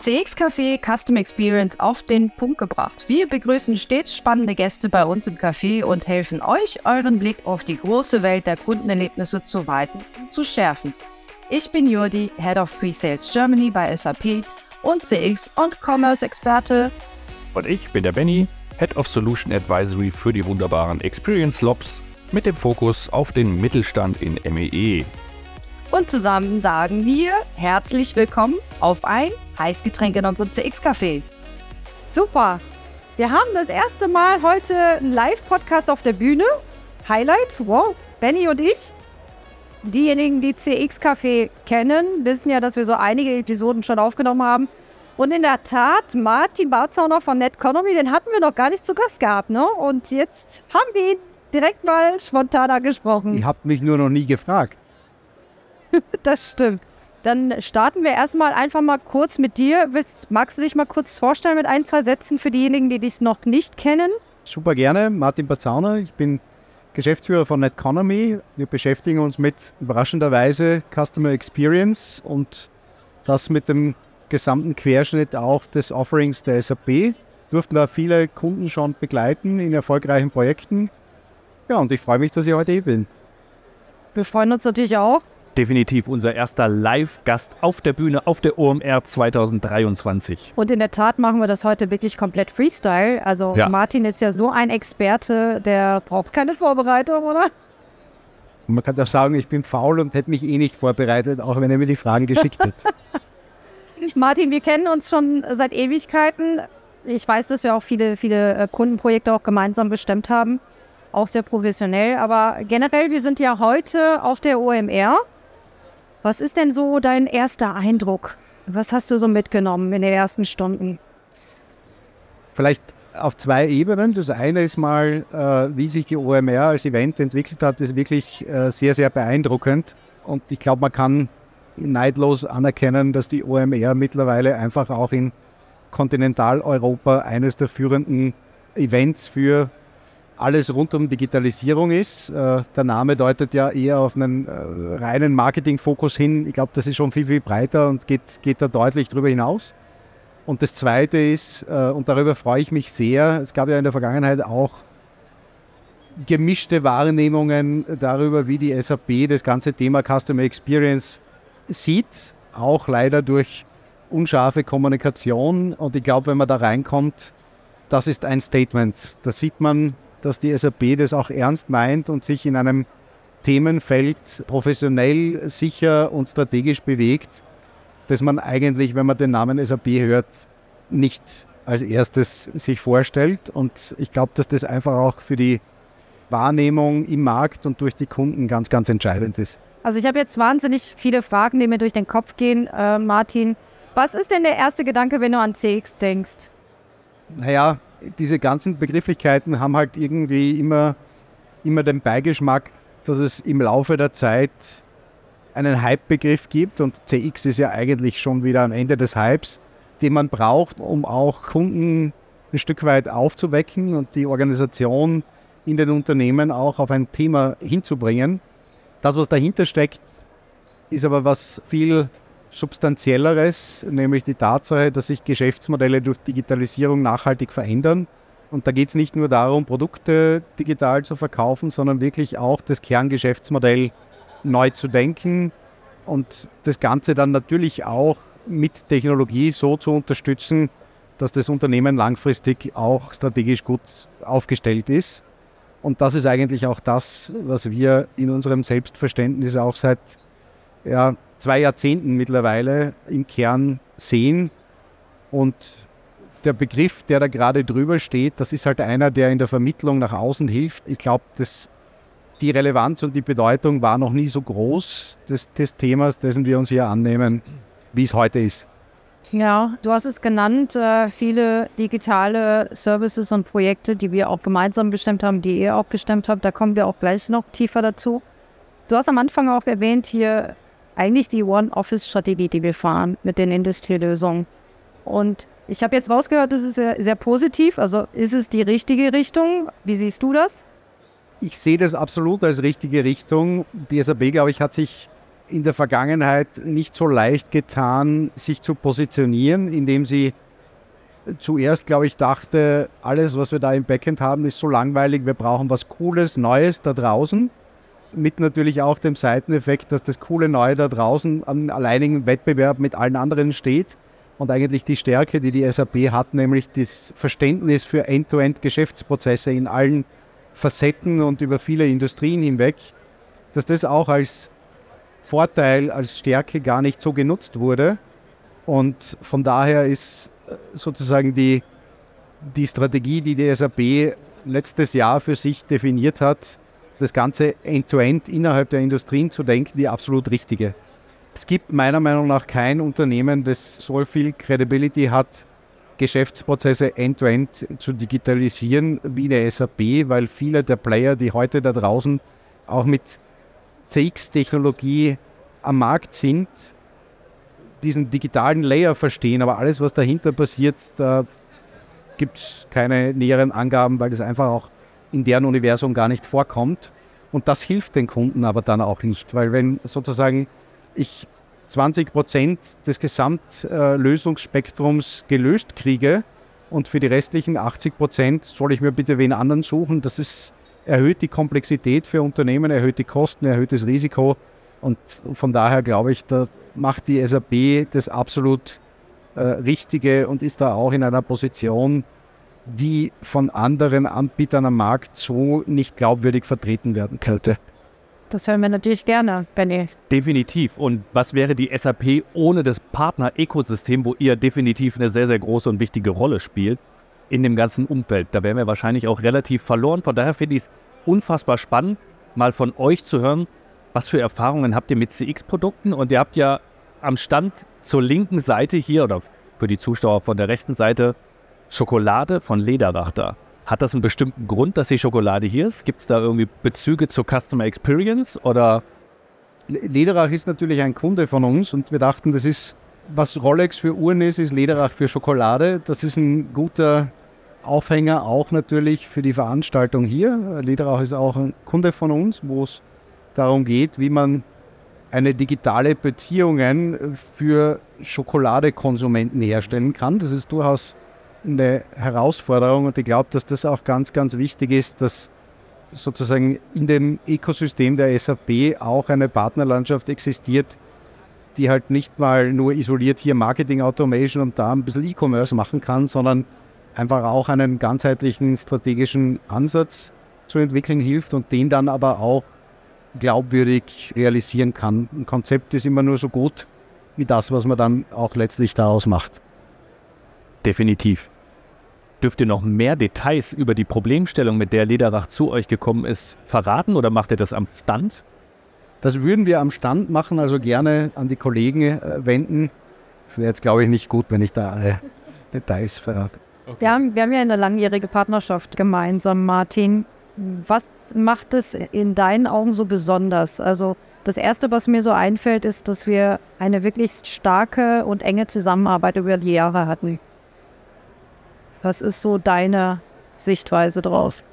CX Café Custom Experience auf den Punkt gebracht. Wir begrüßen stets spannende Gäste bei uns im Café und helfen euch, euren Blick auf die große Welt der Kundenerlebnisse zu weiten und zu schärfen. Ich bin Jurdi, Head of Pre-Sales Germany bei SAP und CX und Commerce Experte. Und ich bin der Benny, Head of Solution Advisory für die wunderbaren Experience Lobs mit dem Fokus auf den Mittelstand in MEE. Und zusammen sagen wir herzlich willkommen auf ein Heißgetränk in unserem CX-Café. Super! Wir haben das erste Mal heute einen Live-Podcast auf der Bühne. Highlight, wow, Benny und ich. Diejenigen, die CX-Café kennen, wissen ja, dass wir so einige Episoden schon aufgenommen haben. Und in der Tat, Martin Barzauner von Netconomy, den hatten wir noch gar nicht zu Gast gehabt, ne? Und jetzt haben wir ihn direkt mal spontaner gesprochen. Ihr habt mich nur noch nie gefragt. das stimmt. Dann starten wir erstmal einfach mal kurz mit dir. Willst, magst du dich mal kurz vorstellen mit ein, zwei Sätzen für diejenigen, die dich noch nicht kennen? Super gerne. Martin Bazauner. Ich bin Geschäftsführer von Netconomy. Wir beschäftigen uns mit überraschenderweise Customer Experience und das mit dem gesamten Querschnitt auch des Offerings der SAP. Durften da viele Kunden schon begleiten in erfolgreichen Projekten. Ja, und ich freue mich, dass ich heute hier bin. Wir freuen uns natürlich auch definitiv unser erster Live-Gast auf der Bühne auf der OMR 2023. Und in der Tat machen wir das heute wirklich komplett Freestyle. Also ja. Martin ist ja so ein Experte, der braucht keine Vorbereitung, oder? man kann doch sagen, ich bin faul und hätte mich eh nicht vorbereitet, auch wenn er mir die Fragen geschickt hat. Martin, wir kennen uns schon seit Ewigkeiten. Ich weiß, dass wir auch viele, viele äh, Kundenprojekte auch gemeinsam bestimmt haben. Auch sehr professionell. Aber generell, wir sind ja heute auf der OMR was ist denn so dein erster Eindruck? Was hast du so mitgenommen in den ersten Stunden? Vielleicht auf zwei Ebenen. Das eine ist mal, äh, wie sich die OMR als Event entwickelt hat, ist wirklich äh, sehr, sehr beeindruckend. Und ich glaube, man kann neidlos anerkennen, dass die OMR mittlerweile einfach auch in Kontinentaleuropa eines der führenden Events für alles rund um Digitalisierung ist. Äh, der Name deutet ja eher auf einen äh, reinen Marketing-Fokus hin. Ich glaube, das ist schon viel, viel breiter und geht, geht da deutlich darüber hinaus. Und das Zweite ist, äh, und darüber freue ich mich sehr, es gab ja in der Vergangenheit auch gemischte Wahrnehmungen darüber, wie die SAP das ganze Thema Customer Experience sieht, auch leider durch unscharfe Kommunikation. Und ich glaube, wenn man da reinkommt, das ist ein Statement. Da sieht man, dass die SAP das auch ernst meint und sich in einem Themenfeld professionell, sicher und strategisch bewegt, dass man eigentlich, wenn man den Namen SAP hört, nicht als erstes sich vorstellt. Und ich glaube, dass das einfach auch für die Wahrnehmung im Markt und durch die Kunden ganz, ganz entscheidend ist. Also ich habe jetzt wahnsinnig viele Fragen, die mir durch den Kopf gehen. Äh, Martin, was ist denn der erste Gedanke, wenn du an CX denkst? Naja, diese ganzen Begrifflichkeiten haben halt irgendwie immer, immer den Beigeschmack, dass es im Laufe der Zeit einen Hype-Begriff gibt und CX ist ja eigentlich schon wieder am Ende des Hypes, den man braucht, um auch Kunden ein Stück weit aufzuwecken und die Organisation in den Unternehmen auch auf ein Thema hinzubringen. Das, was dahinter steckt, ist aber was viel substanzielleres, nämlich die Tatsache, dass sich Geschäftsmodelle durch Digitalisierung nachhaltig verändern. Und da geht es nicht nur darum, Produkte digital zu verkaufen, sondern wirklich auch das Kerngeschäftsmodell neu zu denken und das Ganze dann natürlich auch mit Technologie so zu unterstützen, dass das Unternehmen langfristig auch strategisch gut aufgestellt ist. Und das ist eigentlich auch das, was wir in unserem Selbstverständnis auch seit ja, zwei Jahrzehnten mittlerweile im Kern sehen. Und der Begriff, der da gerade drüber steht, das ist halt einer, der in der Vermittlung nach außen hilft. Ich glaube, die Relevanz und die Bedeutung war noch nie so groß des, des Themas, dessen wir uns hier annehmen, wie es heute ist. Ja, du hast es genannt, äh, viele digitale Services und Projekte, die wir auch gemeinsam bestimmt haben, die ihr auch bestimmt habt, da kommen wir auch gleich noch tiefer dazu. Du hast am Anfang auch erwähnt, hier eigentlich die One-Office-Strategie, die wir fahren mit den Industrielösungen. Und ich habe jetzt rausgehört, das ist sehr, sehr positiv. Also ist es die richtige Richtung? Wie siehst du das? Ich sehe das absolut als richtige Richtung. Die SAP, glaube ich, hat sich in der Vergangenheit nicht so leicht getan, sich zu positionieren, indem sie zuerst, glaube ich, dachte, alles, was wir da im Backend haben, ist so langweilig, wir brauchen was Cooles, Neues da draußen. Mit natürlich auch dem Seiteneffekt, dass das coole Neue da draußen am alleinigen Wettbewerb mit allen anderen steht und eigentlich die Stärke, die die SAP hat, nämlich das Verständnis für End-to-End-Geschäftsprozesse in allen Facetten und über viele Industrien hinweg, dass das auch als Vorteil, als Stärke gar nicht so genutzt wurde. Und von daher ist sozusagen die, die Strategie, die die SAP letztes Jahr für sich definiert hat, das Ganze end-to-end -End innerhalb der Industrien zu denken, die absolut richtige. Es gibt meiner Meinung nach kein Unternehmen, das so viel Credibility hat, Geschäftsprozesse end-to-end -End zu digitalisieren wie der SAP, weil viele der Player, die heute da draußen auch mit CX-Technologie am Markt sind, diesen digitalen Layer verstehen, aber alles, was dahinter passiert, da gibt es keine näheren Angaben, weil das einfach auch in deren Universum gar nicht vorkommt. Und das hilft den Kunden aber dann auch nicht, weil wenn sozusagen ich 20 Prozent des Gesamtlösungsspektrums gelöst kriege und für die restlichen 80 Prozent soll ich mir bitte wen anderen suchen, das ist, erhöht die Komplexität für Unternehmen, erhöht die Kosten, erhöht das Risiko. Und von daher glaube ich, da macht die SAP das absolut äh, Richtige und ist da auch in einer Position, die von anderen Anbietern am Markt so nicht glaubwürdig vertreten werden könnte. Das hören wir natürlich gerne, Benny. Definitiv. Und was wäre die SAP ohne das Partner-Ökosystem, wo ihr definitiv eine sehr, sehr große und wichtige Rolle spielt in dem ganzen Umfeld? Da wären wir wahrscheinlich auch relativ verloren. Von daher finde ich es unfassbar spannend, mal von euch zu hören, was für Erfahrungen habt ihr mit CX-Produkten? Und ihr habt ja am Stand zur linken Seite hier oder für die Zuschauer von der rechten Seite Schokolade von Lederach da. Hat das einen bestimmten Grund, dass die Schokolade hier ist? Gibt es da irgendwie Bezüge zur Customer Experience oder? Lederach ist natürlich ein Kunde von uns und wir dachten, das ist, was Rolex für Uhren ist, ist Lederach für Schokolade. Das ist ein guter Aufhänger auch natürlich für die Veranstaltung hier. Lederach ist auch ein Kunde von uns, wo es darum geht, wie man eine digitale Beziehungen für Schokoladekonsumenten herstellen kann. Das ist durchaus eine Herausforderung und ich glaube, dass das auch ganz, ganz wichtig ist, dass sozusagen in dem Ökosystem der SAP auch eine Partnerlandschaft existiert, die halt nicht mal nur isoliert hier Marketing Automation und da ein bisschen E-Commerce machen kann, sondern einfach auch einen ganzheitlichen strategischen Ansatz zu entwickeln hilft und den dann aber auch glaubwürdig realisieren kann. Ein Konzept ist immer nur so gut wie das, was man dann auch letztlich daraus macht. Definitiv. Dürft ihr noch mehr Details über die Problemstellung, mit der Lederach zu euch gekommen ist, verraten oder macht ihr das am Stand? Das würden wir am Stand machen, also gerne an die Kollegen äh, wenden. Das wäre jetzt, glaube ich, nicht gut, wenn ich da alle Details verrate. Okay. Wir, haben, wir haben ja eine langjährige Partnerschaft gemeinsam, Martin. Was macht es in deinen Augen so besonders? Also das Erste, was mir so einfällt, ist, dass wir eine wirklich starke und enge Zusammenarbeit über die Jahre hatten. Was ist so deine Sichtweise drauf?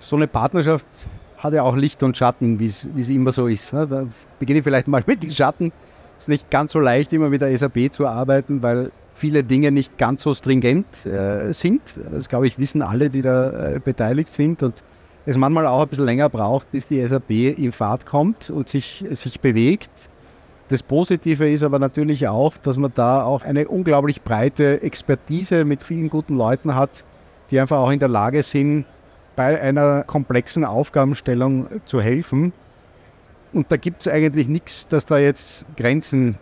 So eine Partnerschaft hat ja auch Licht und Schatten, wie es immer so ist. Ne? Da beginne ich vielleicht mal mit den Schatten. Es ist nicht ganz so leicht, immer mit der SAP zu arbeiten, weil viele Dinge nicht ganz so stringent äh, sind. Das glaube ich, wissen alle, die da äh, beteiligt sind. Und es manchmal auch ein bisschen länger braucht, bis die SAP in Fahrt kommt und sich, sich bewegt. Das Positive ist aber natürlich auch, dass man da auch eine unglaublich breite Expertise mit vielen guten Leuten hat, die einfach auch in der Lage sind, bei einer komplexen Aufgabenstellung zu helfen. Und da gibt es eigentlich nichts, das da jetzt Grenzen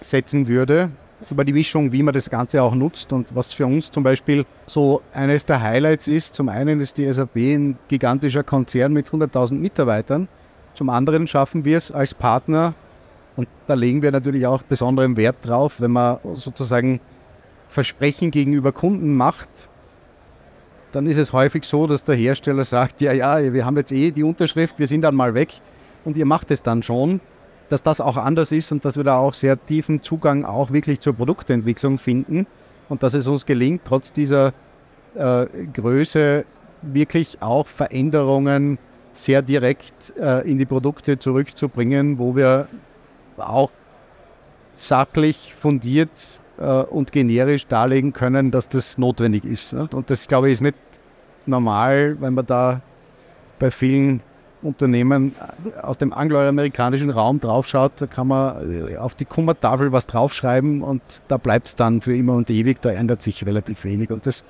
setzen würde. Das ist aber die Mischung, wie man das Ganze auch nutzt und was für uns zum Beispiel so eines der Highlights ist. Zum einen ist die SAP ein gigantischer Konzern mit 100.000 Mitarbeitern. Zum anderen schaffen wir es als Partner und da legen wir natürlich auch besonderen Wert drauf, wenn man sozusagen Versprechen gegenüber Kunden macht, dann ist es häufig so, dass der Hersteller sagt, ja, ja, wir haben jetzt eh die Unterschrift, wir sind dann mal weg. Und ihr macht es dann schon dass das auch anders ist und dass wir da auch sehr tiefen Zugang auch wirklich zur Produktentwicklung finden. Und dass es uns gelingt, trotz dieser äh, Größe wirklich auch Veränderungen sehr direkt äh, in die Produkte zurückzubringen, wo wir auch sachlich fundiert äh, und generisch darlegen können, dass das notwendig ist. Ne? Und das, glaube ich, ist nicht normal, wenn man da bei vielen Unternehmen aus dem angloamerikanischen Raum draufschaut, da kann man äh, auf die Kummertafel was draufschreiben und da bleibt es dann für immer und ewig, da ändert sich relativ wenig. Und das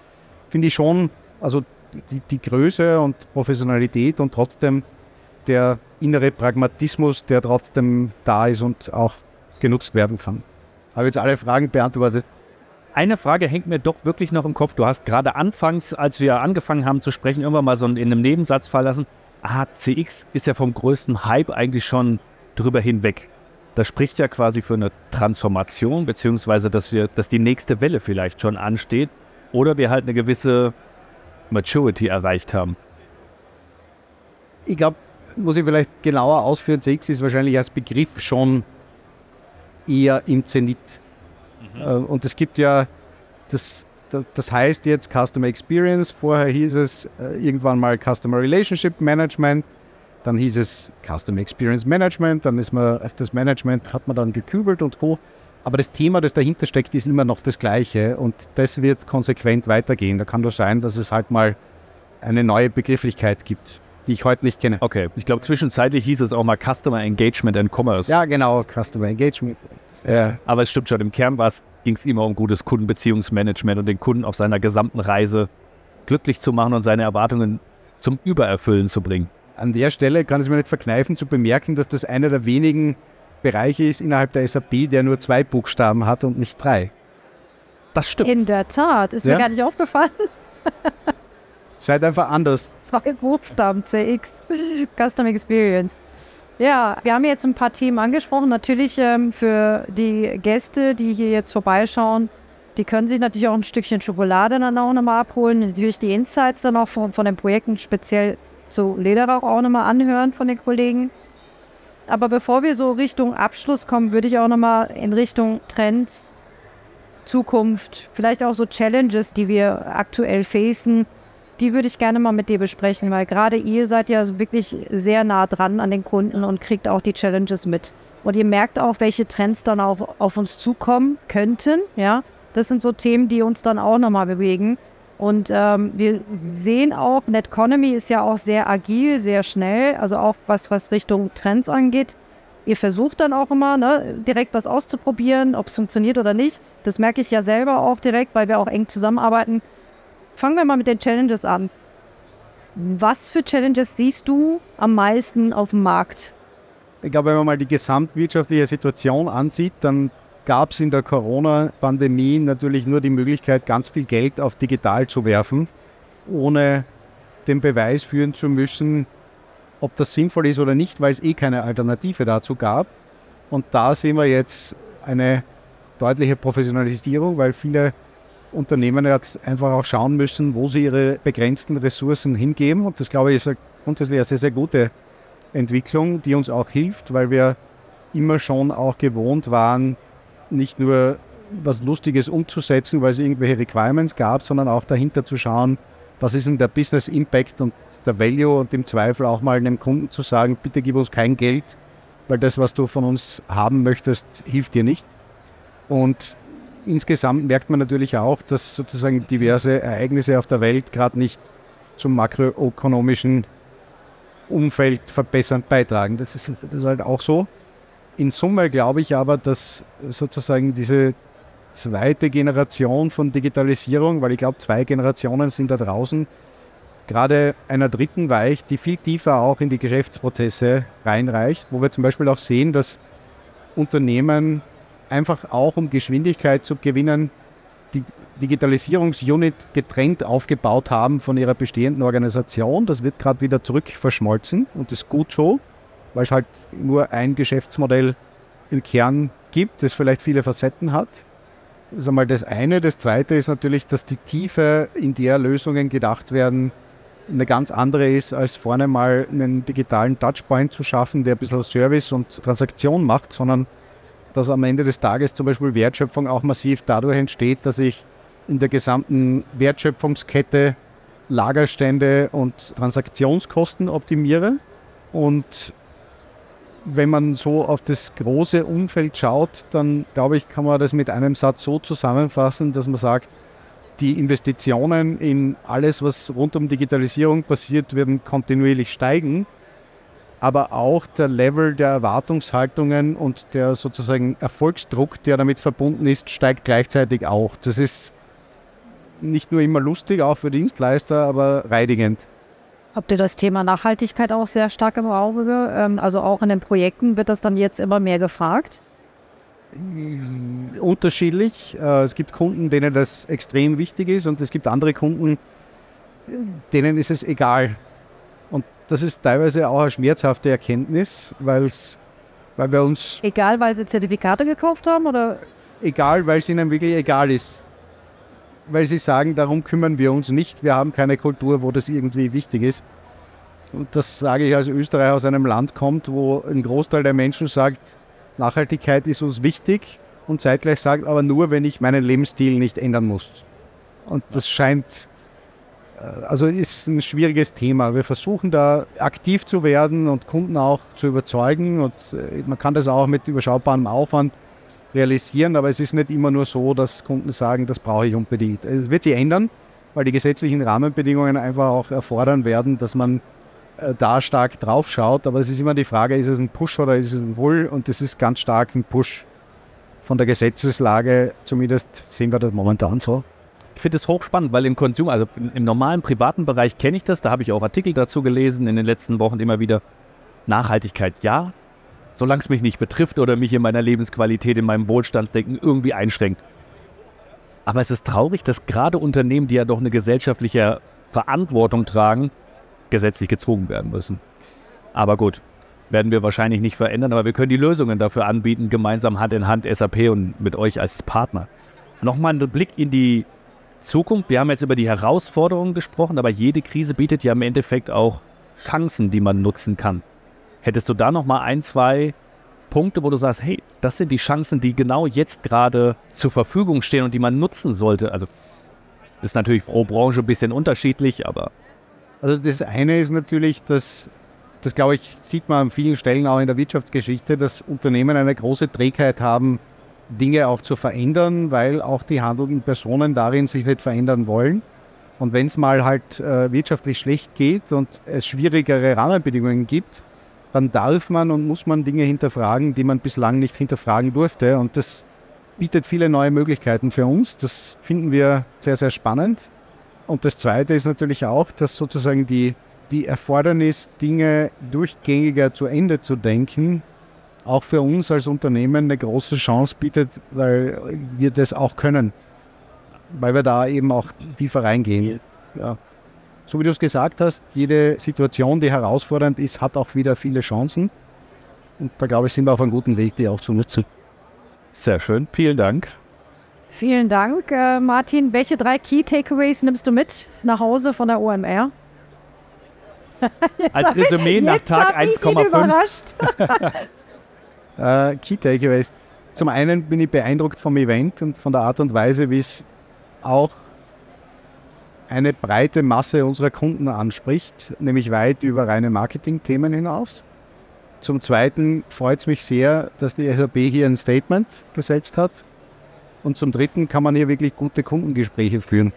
finde ich schon, also die, die Größe und Professionalität und trotzdem der innere Pragmatismus, der trotzdem da ist und auch genutzt werden kann. Habe jetzt alle Fragen beantwortet. Eine Frage hängt mir doch wirklich noch im Kopf. Du hast gerade anfangs, als wir angefangen haben zu sprechen, irgendwann mal so in einem Nebensatz verlassen ah, CX ist ja vom größten Hype eigentlich schon drüber hinweg. Das spricht ja quasi für eine Transformation, beziehungsweise dass wir, dass die nächste Welle vielleicht schon ansteht oder wir halt eine gewisse Maturity erreicht haben. Ich glaube, muss ich vielleicht genauer ausführen, CX ist wahrscheinlich als Begriff schon eher im Zenit. Mhm. Äh, und es gibt ja das das heißt jetzt Customer Experience. Vorher hieß es äh, irgendwann mal Customer Relationship Management. Dann hieß es Customer Experience Management. Dann ist man auf das Management hat man dann gekübelt und co. Aber das Thema, das dahinter steckt, ist immer noch das gleiche und das wird konsequent weitergehen. Da kann doch sein, dass es halt mal eine neue Begrifflichkeit gibt, die ich heute nicht kenne. Okay, ich glaube zwischenzeitlich hieß es auch mal Customer Engagement and Commerce. Ja, genau, Customer Engagement. Ja. Aber es stimmt schon, im Kern war es ging es immer um gutes Kundenbeziehungsmanagement und den Kunden auf seiner gesamten Reise glücklich zu machen und seine Erwartungen zum Übererfüllen zu bringen. An der Stelle kann es mir nicht verkneifen zu bemerken, dass das einer der wenigen Bereiche ist innerhalb der SAP, der nur zwei Buchstaben hat und nicht drei. Das stimmt. In der Tat, ist ja? mir gar nicht aufgefallen. Seid einfach anders. Zwei Buchstaben, CX, Custom Experience. Ja, wir haben jetzt ein paar Themen angesprochen. Natürlich ähm, für die Gäste, die hier jetzt vorbeischauen, die können sich natürlich auch ein Stückchen Schokolade dann auch nochmal abholen. Natürlich die Insights dann auch von, von den Projekten, speziell zu Lederauch auch nochmal anhören von den Kollegen. Aber bevor wir so Richtung Abschluss kommen, würde ich auch nochmal in Richtung Trends, Zukunft, vielleicht auch so Challenges, die wir aktuell facen, die würde ich gerne mal mit dir besprechen, weil gerade ihr seid ja wirklich sehr nah dran an den Kunden und kriegt auch die Challenges mit. Und ihr merkt auch, welche Trends dann auch auf uns zukommen könnten. Ja, das sind so Themen, die uns dann auch nochmal bewegen. Und ähm, wir sehen auch, Netconomy ist ja auch sehr agil, sehr schnell, also auch was, was Richtung Trends angeht. Ihr versucht dann auch immer, ne, direkt was auszuprobieren, ob es funktioniert oder nicht. Das merke ich ja selber auch direkt, weil wir auch eng zusammenarbeiten. Fangen wir mal mit den Challenges an. Was für Challenges siehst du am meisten auf dem Markt? Ich glaube, wenn man mal die gesamtwirtschaftliche Situation ansieht, dann gab es in der Corona-Pandemie natürlich nur die Möglichkeit, ganz viel Geld auf digital zu werfen, ohne den Beweis führen zu müssen, ob das sinnvoll ist oder nicht, weil es eh keine Alternative dazu gab. Und da sehen wir jetzt eine deutliche Professionalisierung, weil viele Unternehmen jetzt einfach auch schauen müssen, wo sie ihre begrenzten Ressourcen hingeben. Und das, glaube ich, ist grundsätzlich eine sehr, sehr gute Entwicklung, die uns auch hilft, weil wir immer schon auch gewohnt waren, nicht nur was Lustiges umzusetzen, weil es irgendwelche Requirements gab, sondern auch dahinter zu schauen, was ist denn der Business Impact und der Value und im Zweifel auch mal einem Kunden zu sagen, bitte gib uns kein Geld, weil das, was du von uns haben möchtest, hilft dir nicht. Und insgesamt merkt man natürlich auch, dass sozusagen diverse Ereignisse auf der Welt gerade nicht zum makroökonomischen Umfeld verbessernd beitragen. Das ist, das ist halt auch so. In Summe glaube ich aber, dass sozusagen diese zweite Generation von Digitalisierung, weil ich glaube, zwei Generationen sind da draußen, gerade einer dritten weicht, die viel tiefer auch in die Geschäftsprozesse reinreicht, wo wir zum Beispiel auch sehen, dass Unternehmen einfach auch um Geschwindigkeit zu gewinnen, die Digitalisierungsunit getrennt aufgebaut haben von ihrer bestehenden Organisation. Das wird gerade wieder zurück verschmolzen und das ist gut so, weil es halt nur ein Geschäftsmodell im Kern gibt, das vielleicht viele Facetten hat. Das ist einmal das eine. Das zweite ist natürlich, dass die Tiefe, in der Lösungen gedacht werden, eine ganz andere ist, als vorne mal einen digitalen Touchpoint zu schaffen, der ein bisschen Service und Transaktion macht, sondern dass am Ende des Tages zum Beispiel Wertschöpfung auch massiv dadurch entsteht, dass ich in der gesamten Wertschöpfungskette Lagerstände und Transaktionskosten optimiere. Und wenn man so auf das große Umfeld schaut, dann glaube ich, kann man das mit einem Satz so zusammenfassen, dass man sagt, die Investitionen in alles, was rund um Digitalisierung passiert, werden kontinuierlich steigen. Aber auch der Level der Erwartungshaltungen und der sozusagen Erfolgsdruck, der damit verbunden ist, steigt gleichzeitig auch. Das ist nicht nur immer lustig, auch für Dienstleister, aber reidigend. Habt ihr das Thema Nachhaltigkeit auch sehr stark im Auge? Ähm, also auch in den Projekten wird das dann jetzt immer mehr gefragt? Unterschiedlich. Äh, es gibt Kunden, denen das extrem wichtig ist und es gibt andere Kunden, denen ist es egal. Das ist teilweise auch eine schmerzhafte Erkenntnis, weil's, weil wir uns... Egal, weil sie Zertifikate gekauft haben oder? Egal, weil es ihnen wirklich egal ist weil sie sagen, darum kümmern wir uns nicht. Wir haben keine Kultur, wo das irgendwie wichtig ist. Und das sage ich als Österreicher aus einem Land kommt, wo ein Großteil der Menschen sagt, Nachhaltigkeit ist uns wichtig und zeitgleich sagt, aber nur, wenn ich meinen Lebensstil nicht ändern muss. Und das scheint, also ist ein schwieriges Thema. Wir versuchen da aktiv zu werden und Kunden auch zu überzeugen und äh, man kann das auch mit überschaubarem Aufwand realisieren, aber es ist nicht immer nur so, dass Kunden sagen, das brauche ich unbedingt. Es wird sich ändern, weil die gesetzlichen Rahmenbedingungen einfach auch erfordern werden, dass man äh, da stark drauf schaut. Aber es ist immer die Frage, ist es ein Push oder ist es ein Pull? Und das ist ganz stark ein Push von der Gesetzeslage. Zumindest sehen wir das momentan so. Finde es hochspannend, weil im Konsum, also im normalen privaten Bereich kenne ich das, da habe ich auch Artikel dazu gelesen in den letzten Wochen immer wieder. Nachhaltigkeit ja, solange es mich nicht betrifft oder mich in meiner Lebensqualität, in meinem Wohlstandsdenken irgendwie einschränkt. Aber es ist traurig, dass gerade Unternehmen, die ja doch eine gesellschaftliche Verantwortung tragen, gesetzlich gezwungen werden müssen. Aber gut, werden wir wahrscheinlich nicht verändern, aber wir können die Lösungen dafür anbieten, gemeinsam Hand in Hand SAP und mit euch als Partner. Nochmal ein Blick in die Zukunft. Wir haben jetzt über die Herausforderungen gesprochen, aber jede Krise bietet ja im Endeffekt auch Chancen, die man nutzen kann. Hättest du da noch mal ein, zwei Punkte, wo du sagst, hey, das sind die Chancen, die genau jetzt gerade zur Verfügung stehen und die man nutzen sollte? Also ist natürlich pro Branche ein bisschen unterschiedlich, aber. Also das eine ist natürlich, dass das glaube ich, sieht man an vielen Stellen auch in der Wirtschaftsgeschichte, dass Unternehmen eine große Trägheit haben, Dinge auch zu verändern, weil auch die handelnden Personen darin sich nicht verändern wollen. Und wenn es mal halt äh, wirtschaftlich schlecht geht und es schwierigere Rahmenbedingungen gibt, dann darf man und muss man Dinge hinterfragen, die man bislang nicht hinterfragen durfte. Und das bietet viele neue Möglichkeiten für uns. Das finden wir sehr, sehr spannend. Und das Zweite ist natürlich auch, dass sozusagen die, die Erfordernis, Dinge durchgängiger zu Ende zu denken, auch für uns als Unternehmen eine große Chance bietet, weil wir das auch können. Weil wir da eben auch tiefer reingehen. Ja so wie du es gesagt hast, jede Situation, die herausfordernd ist, hat auch wieder viele Chancen. Und da glaube ich, sind wir auf einem guten Weg, die auch zu nutzen. Sehr schön, vielen Dank. Vielen Dank, äh, Martin. Welche drei Key Takeaways nimmst du mit nach Hause von der OMR? Als Resümee nach Tag 1,5. äh, Key Takeaways. Zum einen bin ich beeindruckt vom Event und von der Art und Weise, wie es auch eine breite Masse unserer Kunden anspricht, nämlich weit über reine Marketing-Themen hinaus. Zum Zweiten freut es mich sehr, dass die SAP hier ein Statement gesetzt hat. Und zum Dritten kann man hier wirklich gute Kundengespräche führen.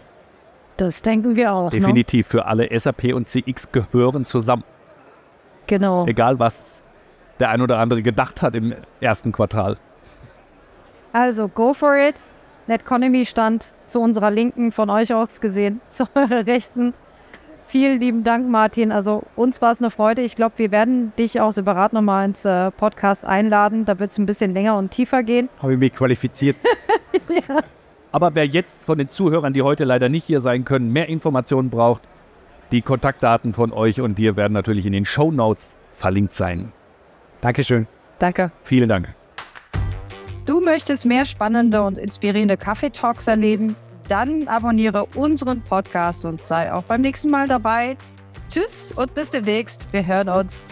Das denken wir auch. Ne? Definitiv. Ne? Für alle SAP und CX gehören zusammen. Genau. Egal, was der ein oder andere gedacht hat im ersten Quartal. Also, go for it. Netconomy stand zu unserer Linken, von euch aus gesehen, zu eurer Rechten. Vielen lieben Dank, Martin. Also uns war es eine Freude. Ich glaube, wir werden dich auch separat nochmal ins äh, Podcast einladen. Da wird es ein bisschen länger und tiefer gehen. Habe ich mich qualifiziert. ja. Aber wer jetzt von den Zuhörern, die heute leider nicht hier sein können, mehr Informationen braucht, die Kontaktdaten von euch und dir werden natürlich in den Show Notes verlinkt sein. Dankeschön. Danke. Vielen Dank. Du möchtest mehr spannende und inspirierende Kaffeetalks erleben? Dann abonniere unseren Podcast und sei auch beim nächsten Mal dabei. Tschüss und bis demnächst. Wir hören uns.